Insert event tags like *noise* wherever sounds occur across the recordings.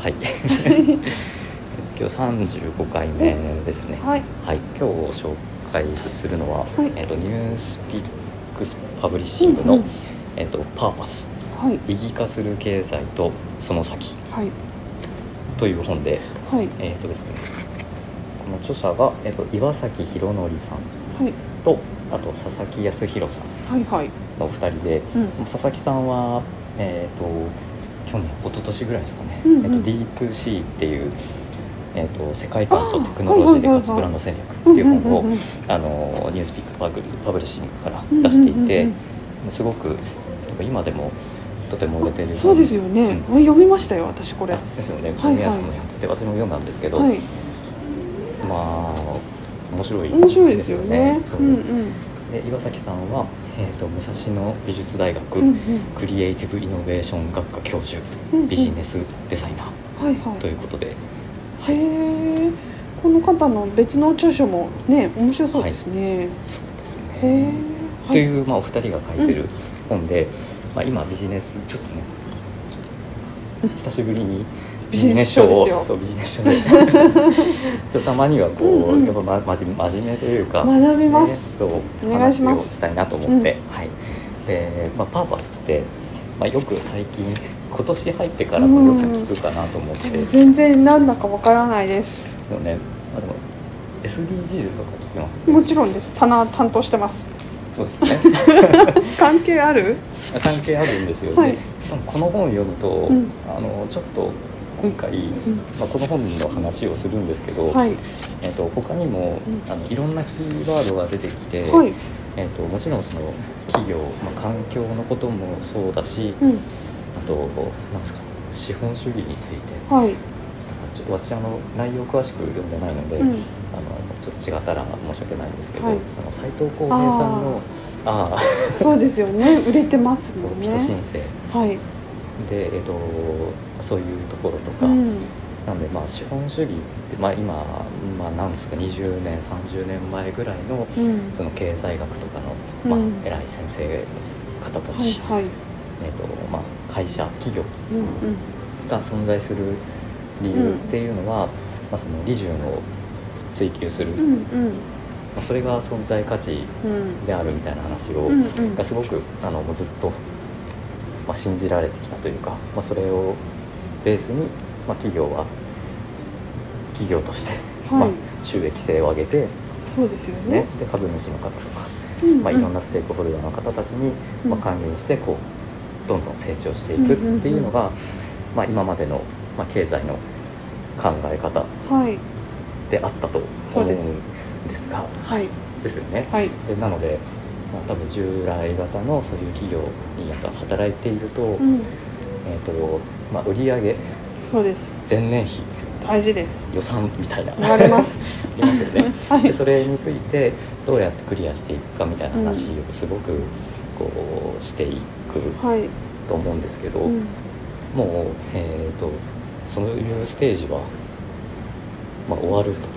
はい。*laughs* 今日三十五回目ですね。はい。はい。今日紹介するのは、はい。えっとニュースピックスパブリッシングの、うんうん。えっとパーパスはい。意義化する経済とその先。はい。という本で、はい。えっとですね。この著者がえっと岩崎宏則さんはい。とあと佐々木康弘さんはいはい。のお二人で、うん。佐々木さんはえっ、と去年一昨年ぐらいですかね、うんうん。えっと D2C っていう、えっと世界観とテクノロジーで勝つブランド戦略っていう本を、あのニュースピックパブリパブリッシングから出していて、すごく今でもとても売れているそうですよね、うん。あ読みましたよ私これ。あですよね。はいはい。皆さんもやってて私も読んだんですけど、はい。まあ面白い面白いですよね。うんうん。で岩崎さんは、えー、と武蔵野美術大学、うんうん。クリエイティブ・イノベーション学科教授うんうん。ビジネスデザイナーはいはい。ということで、へえこの方の別の著書もね面白そうですね、そうですね。という、まあ、お二人が書いてる本で、まあ、今ビジネスちょっとねうん。久しぶりにビジネス書ですよ。そうビジネス書で。*laughs* ちょっとたまにはこう、うんうん。やっぱま真面目真面目というか、学びます、ねそうお願いします。したいなと思って、はい。で、まあ、パーパスって、まあ、よく最近今年入ってからもよく聞くかなと思って、でも全然なんだかわからないです。でもね、まあ、でも SDGs とか聞きます？もちろんです。棚担当してます。そうですね。*laughs* 関係ある？関係あるんですよ、はい。でしかもこの本を読むと、ん。あのちょっと今回、まあ、この本の話をするんですけど、はい。えっと他にも、うん。あのいろんなキーワードが出てきて、はい。えっともちろんその企業、まあ、環境のこともそうだし、うん。あとなんですか資本主義について。はい。ちょ私あの内容詳しく読んでないので、うん。あのちょっと違ったら申し訳ないんですけど、はい。あの斉藤浩平さんのああそうですよね。売れてますもんね。人申請はいで、えっと、そういうところとか、うん。なのでまあ資本主義って、まあ、今、まあ、なんですか20年30年前ぐらいのうん。その経済学とかの、まあうん偉い先生方たち、はいはい。えっとまあ、会社企業。が存在する理由っていうのは、まあ、その利潤を追求する、うんうん。まあ、それが存在価値うん。であるみたいな話を、がすごくあのもうずっと、まあ、信じられてきたというか、まあ、それをベースに、まあ、企業は企業として、まあはい、収益性を上げて、そうですよね。ね、で株主の方とか、うんまあ、いろんなステークホルダーの方たちに、うん。まあ、還元してこうどんどん成長していくっていうのが、まあ、今までの、まあ、経済の考え方はい。であったとそうで思うんすです。がはい。ですよね。はい。でなので、まあ、多分従来型のそういう企業にやっぱ働いていると,、うん。えーとまあ、売上そうです。前年比大事です。予算みたいな。言われます。*laughs* ありますよね。*laughs* はい。でそれについてどうやってクリアしていくかみたいな話うん。をすごくこうしていくはい、と思うんですけど、うん、もう、えー、とそういうステージは、まあ、終わると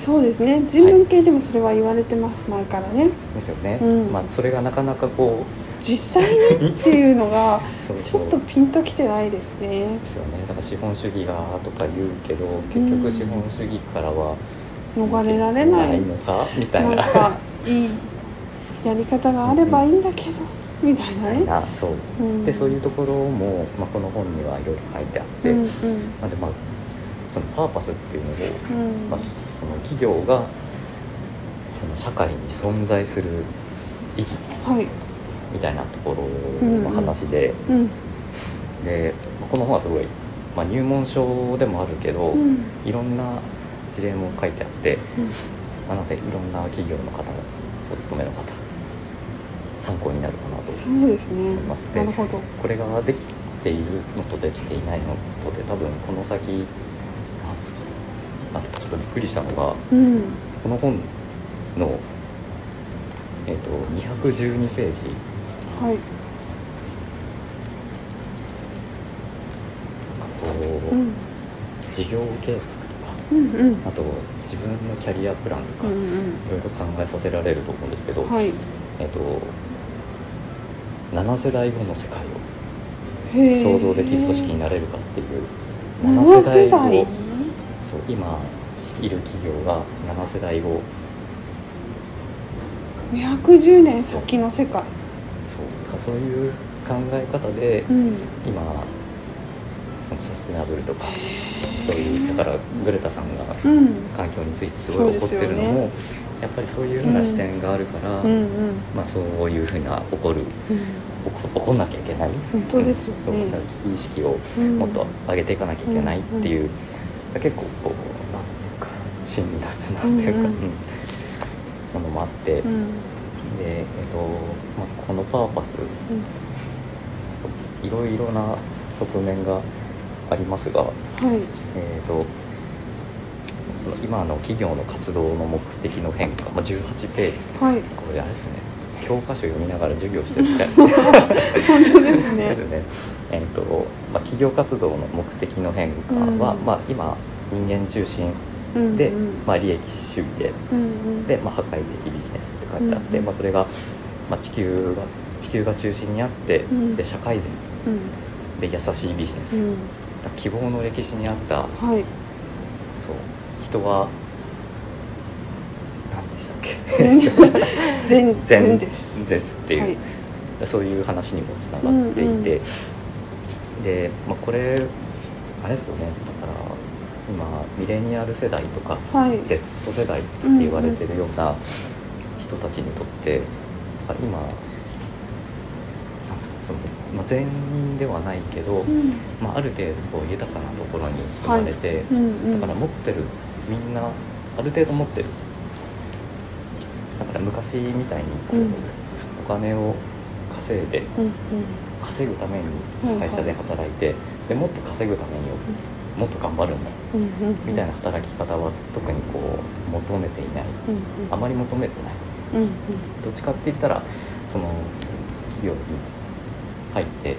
そうですね。人文系でもそれは言われてます前からね。ですよね、うん。まあ、それがなかなかこ実際にっていうのが *laughs* うそう。ちょっとピンときてないですね。ですよね。だから資本主義がとか言うけど結局資本主義からは逃れられない。のかみたいな。なんかいいやり方があればいいんだけどみたいなね。そう。うん。でそういうところも、まあ、この本にはいろいろ書いてあって、うんうん。なんでまあそのパーパスっていうのを、うん。まあ、その企業がその社会に存在する意義はい。みたいなところうんの話で、うんでまあこの本はすごい、まあ、入門書でもあるけど、うん。いろんな事例も書いてあって、なのでいろんな企業の方お勤めの方参考になるかなと思いますでなるほど。これができているのとできていないのとで多分この先あとちょっとびっくりしたのがうん。この本の、えー、と212ページ。はい。こう、うん。事業計画とか。うんうん。あと自分のキャリアプランとか、いうんうん。ろいろ考えさせられると思うんですけど、はい。えっと7世代後の世界を想像できる組織になれるかっていう7世代を今いる企業が7世代を210年先の世界。そうそういう考え方で、うん。今そのサステナブルとかそういうだからグレタさんがうん。環境についてすごい怒ってるのも、そうですよね。やっぱりそういうふうな視点があるから、うんうん。まあ、そういうふうな怒るうん。怒怒んなきゃいけない。本当ですよそうねだから危機意識をうん。もっと上げていかなきゃいけないっていう、結構こうなんていうか辛辣なっていうか、うんうん。うんものもあって、うん。で、えっとまあ、このパーパスいろいろな側面がありますが、はい。えー、とその今の企業の活動の目的の変化、まあ、18ページですね。はい。これあれですね教科書読みながら授業してるみたいですね。*laughs* 本当ですね。ですね。えっ、と、まあ、企業活動の目的の変化は、うん。まあ、今人間中心うんで、うん。まあ、利益主義で、うんうん。で、まあ、破壊的ビジネスって書いてあって、うんまあ、それが、まあ、地球が地球が中心にあって、うん。で社会善うん。で優しいビジネス、希望の歴史にあったはい。そう人は何でしたっけ？*laughs* 全全です。ですっていう、はい。そういう話にもつながっていて、で、まあ、これあれですよね。だから今ミレニアル世代とかはい。Z 世代って言われてるような人たちにとって、あ今なんその、まあ、全員ではないけど、うん。まあ、ある程度こう豊かなところに生まれて、うんうん。だから持ってるみんなある程度持ってる昔みたいにお金を稼いで稼ぐために会社で働いて、でもっと稼ぐためにもっと頑張るんだみたいな働き方は特にこう求めていない。あまり求めてない。どっちかって言ったらその企業に入って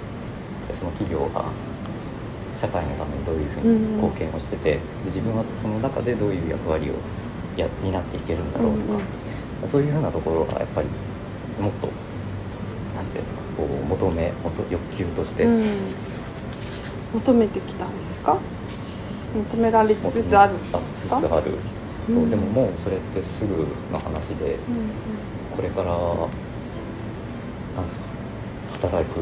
その企業が社会のためにどういうふうに貢献をしてて、で自分はその中でどういう役割をや担っていけるんだろうとか、そういうふうなところがやっぱりもっとなんていうんですかこう求め求欲求として。うん。求めてきたんですか？求められつつあるんですか？つつある。うん。そうでももうそれってすぐの話でうんこれからなんですか働く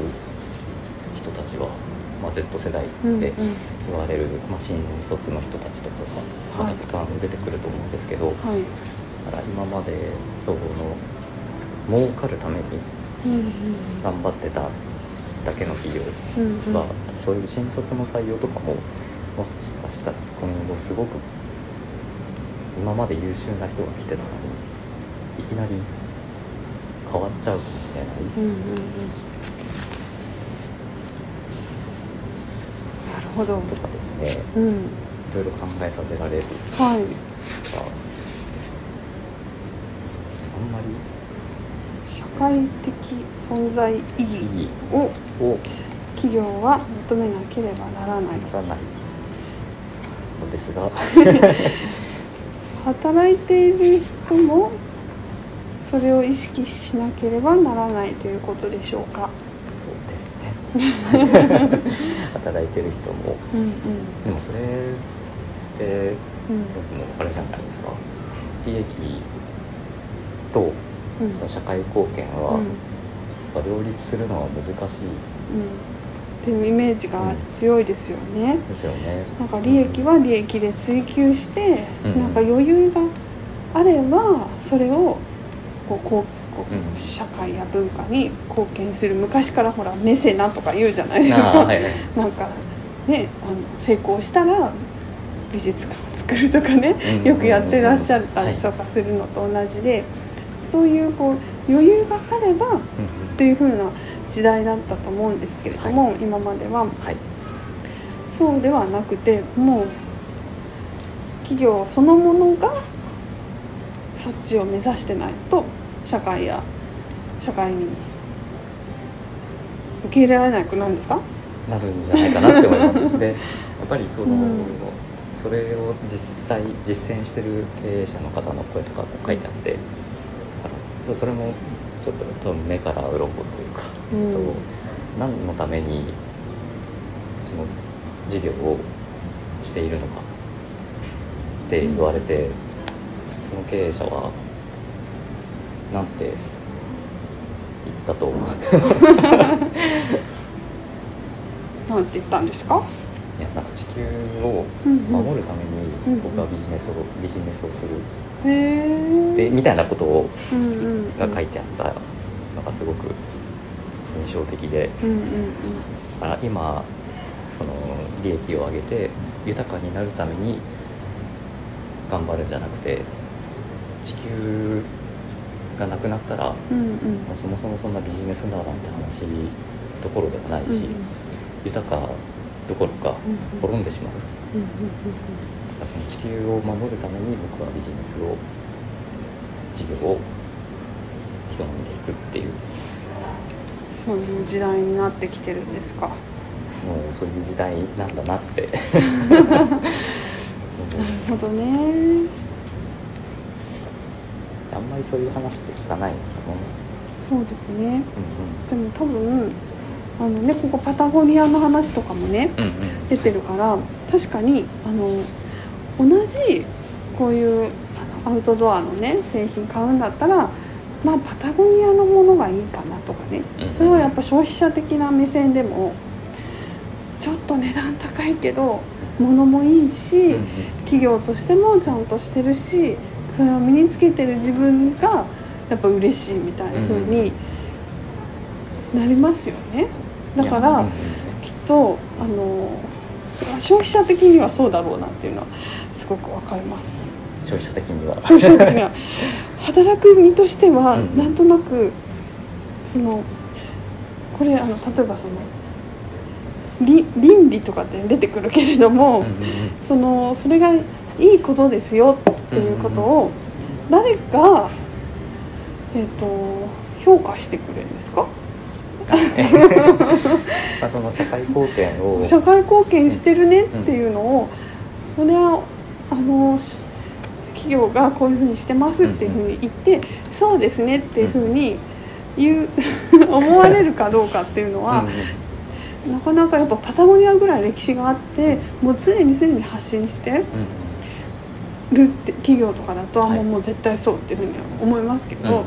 人たちは、まあ、Z 世代うんうん。で言われる、まあ、新卒の人たちとかが、まあはい。たくさん出てくると思うんですけど、はいだから今までその儲かるためにうん頑張ってただけの企業は、そういう新卒の採用とかももしかしたら今後すごく今まで優秀な人が来てたのにいきなり変わっちゃうかもしれない、うんうんうん。なるほど。とかですね。うん。いろいろ考えさせられる。はいんまり。社会的存在意意義。義をを。企業は求めなければならない。ならない。のですが。働いている人もそれを意識しなければならないということでしょうか。そうですね。*laughs* 働いてる人も。うんうん。でもそれってうん。もうあれじゃないですか。利益とうん。その社会貢献は、うん。やっぱ両立するのは難しい。うん。っていうイメージが強いですよね、ですよね。なんか利益は利益で追求して、うん。なんか余裕があればそれをこうこうこう、うん。社会や文化に貢献する。昔からほらメセナとか言うじゃない。ですか、はいはい。*laughs* なんかねあの成功したら美術館を作るとかね、うん。よくやってらっしゃったはい。りとかするのと同じで、そういうこう余裕があればっていう風な時代だったと思うんですけれども、今までは。はい。そうではなくてもう企業そのものがそっちを目指してないと社会や社会に受け入れられなくなるんですか？なるんじゃないかなって思います。で *laughs* やっぱりその、うん。それを実際実践してる経営者の方の声とかも書いてあって、ちょそれもちょっと多分目から鱗というか、うん。と何のためにその事業をしているのかって言われて、その経営者はなんて言ったと思う？*laughs* なんて言ったんですか？いやなんか地球をうんうん。守るためうんに僕はビジネスをビジネスをするでみたいなことをうんうんが書いてあったのがすごく印象的で。うんうんあ今その利益を上げて豊かになるために頑張るんじゃなくて地球がなくなったら、まうんうん。うんあそもそもそんなビジネスだなんて話どころではないし、うんうん。豊かどころかうん滅んでしまう。うんうんだからその地球を守るために僕はビジネスを事業を営んでいくっていう。そういう時代になってきてるんですか。もうそういう時代なんだなって。なるほどね。あんまりそういう話って聞かないですよね。そうですね。うん。でも多分あのねここパタゴニアの話とかもねうんうん。出てるから確かにあの同じこういうアウトドアのね製品買うんだったらまあパタゴニアのものがいいかなとかね。それはやっぱ消費者的な目線でもちょっと値段高いけど物もいいし、企業としてもちゃんとしてるしそれを身につけてる自分がやっぱ嬉しいみたいな風になりますよね。だから、きっとあの消費者的にはそうだろうなっていうのはすごくわかります。消費者的には。消費者的には。*laughs* 働く身としてはうん。なんとなくそのこれあの例えばそのり倫理とかって出てくるけれども、うんうんうん。そのそれがいいことですよっていうことを誰が、えー、と評価してくれるんですか？*laughs* まあその社会貢献を。社会貢献してるねっていうのをそれはあのし企業がこういうふうにしてますっていうふうに言ってそうですねっていうふうに言う *laughs* 思われるかどうかっていうのはうんうん。なかなかやっぱパタゴニアぐらい歴史があってもう常に常に発信してうんるって企業とかだと、あはい。もう絶対そうっていうふうには思いますけど、うんうん。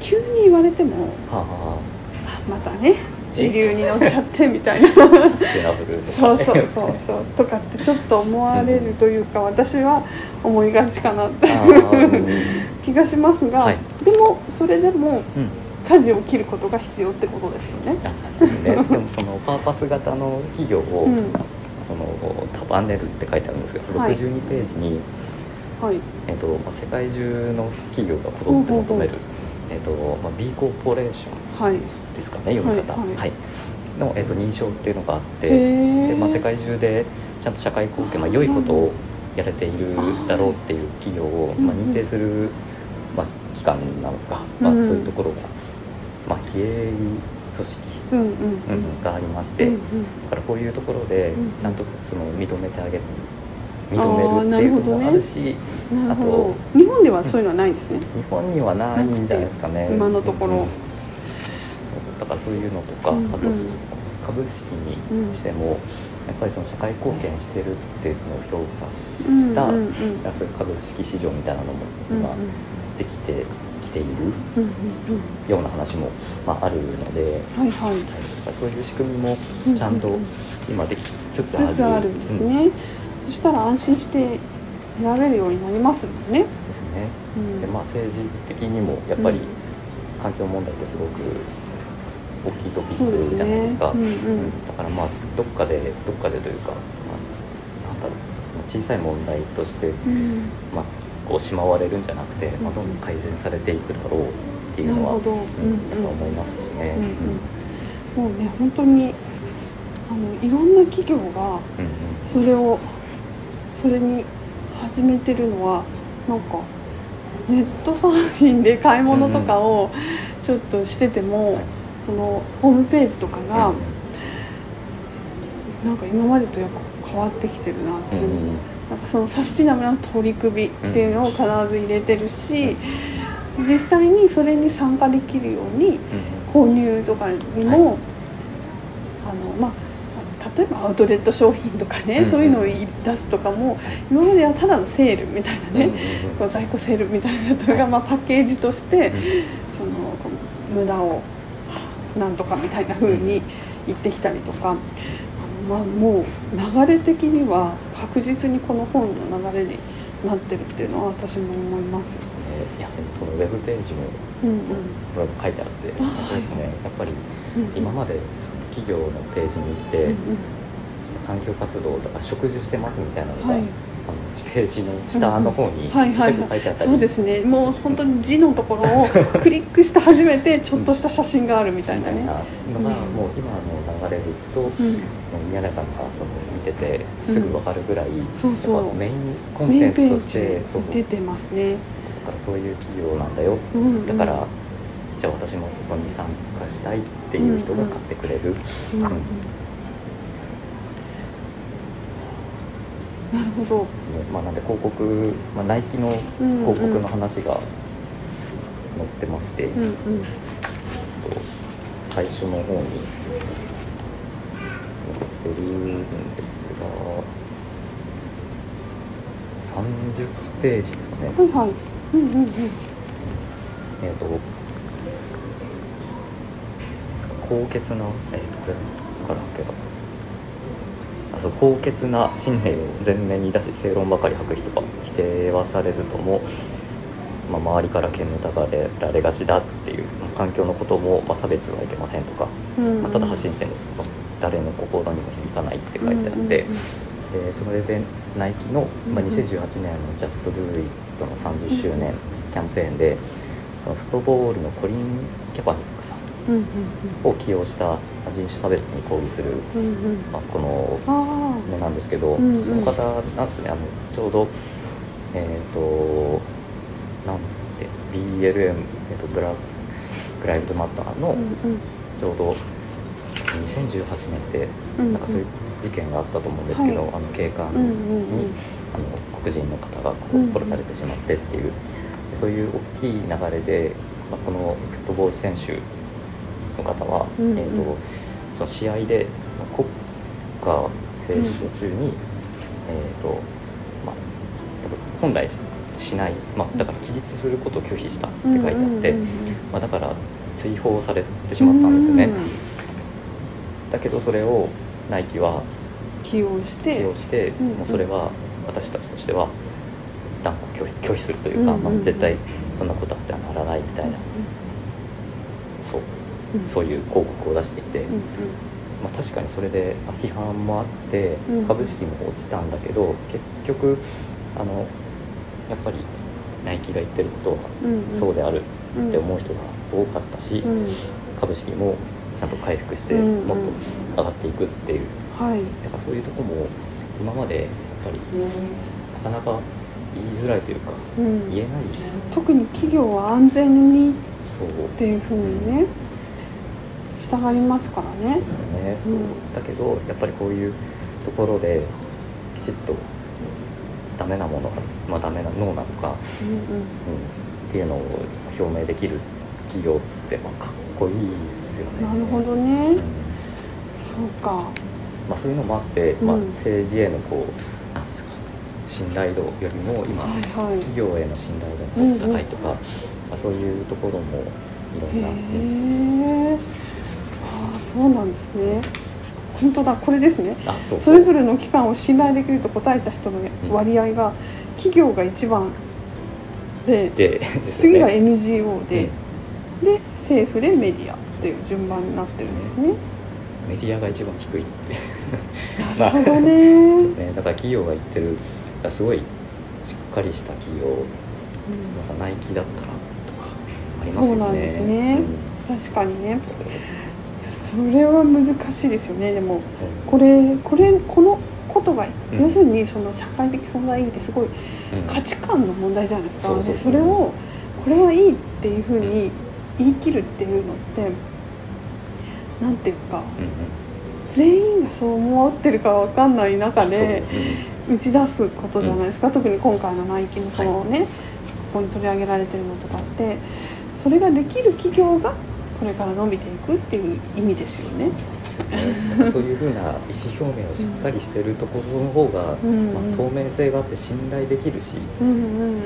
急に言われてもはあはあまたね時流に乗っちゃってみたいな。*laughs* そうそうそう。そうとかってちょっと思われるというか私は思いがちかなってあーうん。気がしますが、はい。でもそれでもうん。舵を切ることが必要ってことですよね。あですね、でもそのパーパス型の企業を、うん。その束ねるって書いてあるんですけど、はい。62ページに、はい。えっとまあ、世界中の企業がこぞって求める、えっとまあ、B コーポレーション。はいですかね読み方、はいはい。の、えっと認証っていうのがあって、へでーまあ、世界中でちゃんと社会貢献、まあ、良いことをやれているだろうっていう企業を、まあ、認定する、まあ、機関なのか、まあ、うんそういうところが、まあ、非営利組織、うんうん。うんがありまして、うんうん。だからこういうところでうんちゃんとその認めてあげる認あーめるっていうのもあるしなるほど。日本ではそういうのはないんですね、日本にはないんじゃないですかね。今のところ。うんだからそういうのとか、うんあとうん。株式にしても、やっぱりその社会貢献してるっていうのを評価した、うんうんうん。そういう株式市場みたいなのもうんうん。今できてきているうんうんような話も、まあ、あるので、うんはい。はいはいそういう仕組みもちゃんとうんうん。うん今できつつある。つつあるんですね、そしたら安心して選べるようになりますもんね、ですね。うん。でまあ、政治的にもやっぱりうん。環境問題ってすごく大きいトピックじゃないでねすか。うんうん。だからまあどっかでどっかでというか、まあ、なんだろう小さい問題として、うん。まあ、こうしまわれるんじゃなくて、まあ、どんどん改善されていくだろうっていうのは、うんうん。思いますしね。うんうん。もうね本当にあのいろんな企業がうんうん。それをそれに始めてるのはなんかネットサーフィンで買い物とかをちょっとしてても、はいそのホームページとかが、うん。なんか今までとやっぱ変わってきてるなっていう、うんうんなんかそのサスティナブルな取り組みっていうのを必ず入れてるし、実際にそれに参加できるようにうん購入とかにも、あのまあ例えばアウトレット商品とかね、うんそういうのを出すとかも今まではただのセールみたいなね、うんうんうん。こう在庫セールみたいなのが、まあ、パッケージとして、その無駄をなんとかみたいな風に言ってきたりとか、まあ、もう流れ的には確実にこの本の流れになってるっていうのは私も思います。えーいやでもそのウェブページもうんうん。これも書いてあってあそうですね。やっぱりうん今までその企業のページに行って、うんうん。その環境活動とか植樹してますみたいなのが、ページの下の方にちはいっちゃく書いてあったり、そうですね。もう本当に字のところを *laughs* クリックして初めてちょっとした写真があるみたいなね。みたいな。のが、うん。もう今の流れでいくと、うん。その宮根さんがその見ててすぐ分かるぐらい、そうそう。メインコンテンツとして出てますね。だからそういう企業なんだよ。うんうん。だから、じゃあ私もそこに参加したいっていう人が買ってくれる、うん。うんうんなるほど。ですねまあ、なんで広告、まあ、ナイキのうん広告の話が載ってまして、うんうんと最初の方に載ってるんですが30ページですかね、はいはい。うんうんうん。えっ、と高潔な、えー、とこれからけどあそう高潔な信念を前面に出し正論ばかり吐く人は否定はされずとも、まあ、周りから煙たがられがちだっていうまあ環境のことも、まあ、差別はいけませんとか、うん。うんまあ、ただ発信しても誰の心にも響かないって書いてあって、うん。うんでそれでナイキの、まあ、うん。うん2018年の「Just Do It」の30周年キャンペーンで、そのフットボールのコリン・キャパを起用した人種差別に抗議する。まあ、このあのなんですけど、この方なんですね。あのちょうどえっ、となんて BLM、えー、とブラック・ライブズ・マターあ。のちょうど2018年ってうんなんかそういう事件があったと思うんですけど、はい。あの警官に、あの黒人の方が殺されてしまってっていう、そういう大きい流れで、まあ、このフットボール選手の方は、うんうん。えー、とその試合でまあ国歌斉唱中に、えーとまあ、本来しない、まあ、だから起立することを拒否したって書いてあって、うんうんうんまあ、だから追放されてしまったんですね。うん。だけどそれをナイキは起用して起用して、うんもうそれは私たちとしては断固拒否拒否するというか、うんうんうん。まあ、絶対そんなことあってはならないみたいな、そううんそういう広告を出していて、まあ、確かにそれでまあ批判もあってうん株式も落ちたんだけど、結局あのやっぱりナイキが言ってることはそうであるうん。って思う人が多かったし、うん。株式もちゃんと回復してもっと上がっていくっていう。はい。だからそういうとこも今までやっぱりなかなか言いづらいというかうん。言えない。特に企業は安全にっそうていうふうにね従いますからね。ですよね、うん。そうだけどやっぱりこういうところできちっとダメなものが、まあ、ダメな脳なのか、うんうん、っていうのを表明できる企業ってまあかっこいいですよね。うんなるほどね。うん。そうか。まあ、そういうのもあって、まあうん、政治へのこうなんですか信頼度よりも今、はいはい。企業への信頼度が高いとか、まあ、そういうところもいろんな、うん。へえそうなんですね。本当だこれですね。あそうそれぞれの機関を信頼できると答えた人のうん。割合が企業が一番でね。次が NGO で、うん。で政府でメディアっていう順番になってるんですね。メディアが一番低いってなるほどね。*laughs* ね。だから企業が言ってるすごいしっかりした企業なんかナイキだったらとかありますよね。そうなんですね。確かにね。それは難しいですよね。でもうん。これこれこのことが、うん。要するにその社会的存在意義ってすごいうん。価値観の問題じゃないですか。そうそうそう。でそれをこれはいいっていうふうに言い切るっていうのってなんていうか全員がそう思ってるかわかんない中で。う。ん。打ち出すことじゃないですか、特に今回のナイキのそのね、ここに取り上げられてるのとかって。それができる企業がこれから伸びていくっていう意味ですよね。そういうふうな意思表明をしっかりしてるところの方が、うん。まあ、透明性があって信頼できるし、うんうんう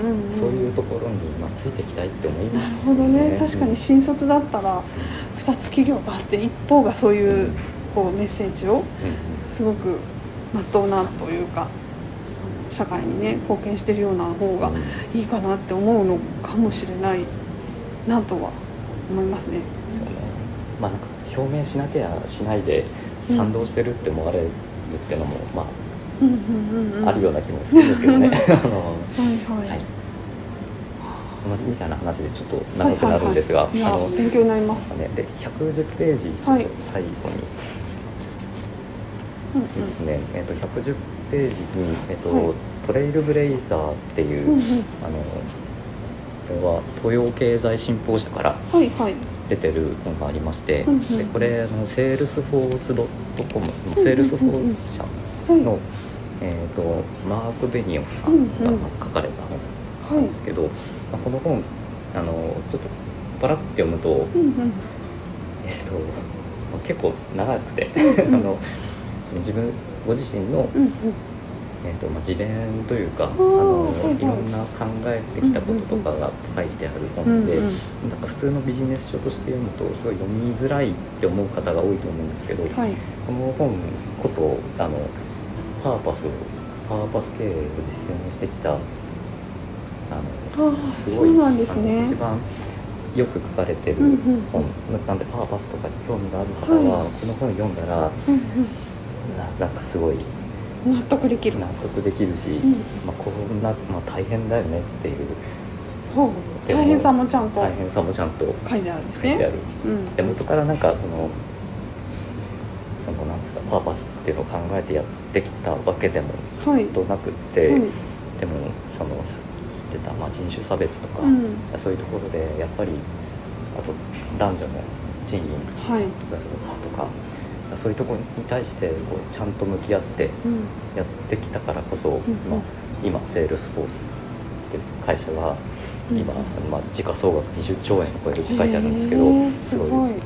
んうん、そういうところに、まあ、ついていきたいって思いなるますほどね。確かに新卒だったら2つ企業があって一方がそういうこうメッセージをうん。すごくまっとうなというか社会にね貢献してるような方がうん。いいかなって思うのかもしれないなとは思いますね。まあなんか表明しなきゃしないで賛同してるって思われるっていうのも、まうんうんうんうん、あ、あるような気もするんですけどね。*laughs* あのはいはい。みたいな話でちょっと長くなるんですが、はいはいはい、いあのや勉強になります。ね、で110ページちょっとはい。最後に。うんですね、えっと110ページに、えっとはい。トレイルブレイザーっていう、うんうん。あのこれは東洋経済新報社からはいはい。出てる本がありまして、うんうん。でこれあのセールスフォースドットコムん。セールスフォース社はいの、えー、とマーク・ベニオフさんがうんうん。書かれた本なんですけど、まあ、この本あのちょっとパラッて読むと,、うんうん。えーとまあ、結構長くてあうん。の自分ご自身の、うんうん *laughs* えーとまあ、自伝というかあーの、はいろんな考えてきたこととかが書いてある本で。うんうんなんか普通のビジネス書として読むとすごい読みづらいって思う方が多いと思うんですけど、はい。この本こそあのパーパスをパーパス経営を実践してきたあのすごいそうなんですね一。番よく書かれてるうんうん本、なんでパーパスとかに興味がある方は、この本読んだらうんななんかすごいうん、納得できる。納得できるし、うんまあ、こんな、まあ、大変だよねっていうほう大変さもちゃんと大変さもちゃんと書いてあるんですね。書いてある。うん。で元からなんかそのそのなんですかパーパスっていうのを考えてやってきたわけでもはい。となくって、はい。でもそのさっき言ってた、まあ、人種差別とか、うん。そういうところでやっぱりあと男女の賃金はい。だとかそういうところに対してこうちゃんと向き合ってうん。やってきたからこそ、んまあ、今セールスフォースっていう会社がうん。今、まあ、時価総額20兆円を超えるって書いてあるんですけどへーすごいうん大きい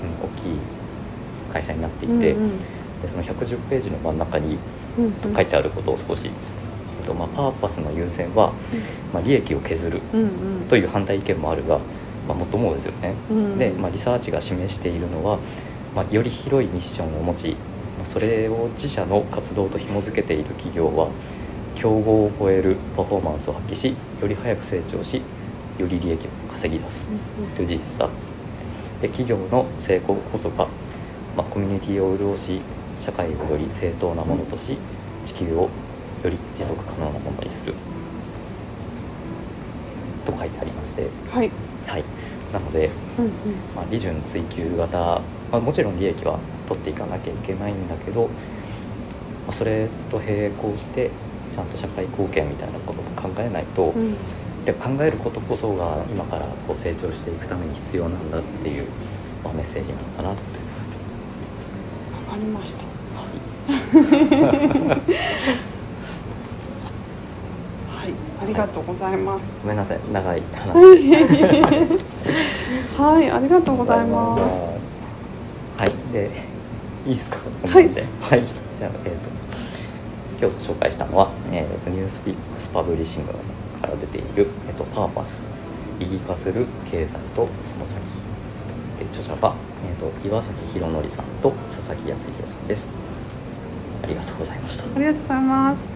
会社になっていて、うんでその110ページの真ん中にうんうん。書いてあることを少し、えっとまあ、パーパスの優先は、まあ、利益を削るうんうん。という反対意見もあるが、まあ、もっともですよね。うん。で、まあ、リサーチが示しているのは、まあ、より広いミッションを持ち、まあそれを自社の活動と紐付けている企業は競合を超えるパフォーマンスを発揮しより早く成長しより利益を稼ぎ出すという事実だ。で企業の成功こそが、まあ、コミュニティを潤し社会をより正当なものとし地球をより持続可能なものにする。と書いてありまして、はい。はい、なので、うんうん。まあ、利潤追求型、まあ、もちろん利益は取っていかなきゃいけないんだけど、まあ、それと並行してちゃんと社会貢献みたいなことも考えないと、うん。で考えることこそが今からこう成長していくために必要なんだっていう、まあ、メッセージなのかなとわかりました。はい。ありがとうございます。ごめんなさい長い話。*laughs* はい。ありがとうございます。*laughs* はいでいいですか？はい。ではい。じゃあえっ、と今日紹介したのは、えーとニュースピックスパブリッシングから出ている、えっとパーパス意義化する経済とその先。で著者は、えー、と岩崎宏典さんと佐々木康弘さんです。ありがとうございました。ありがとうございます。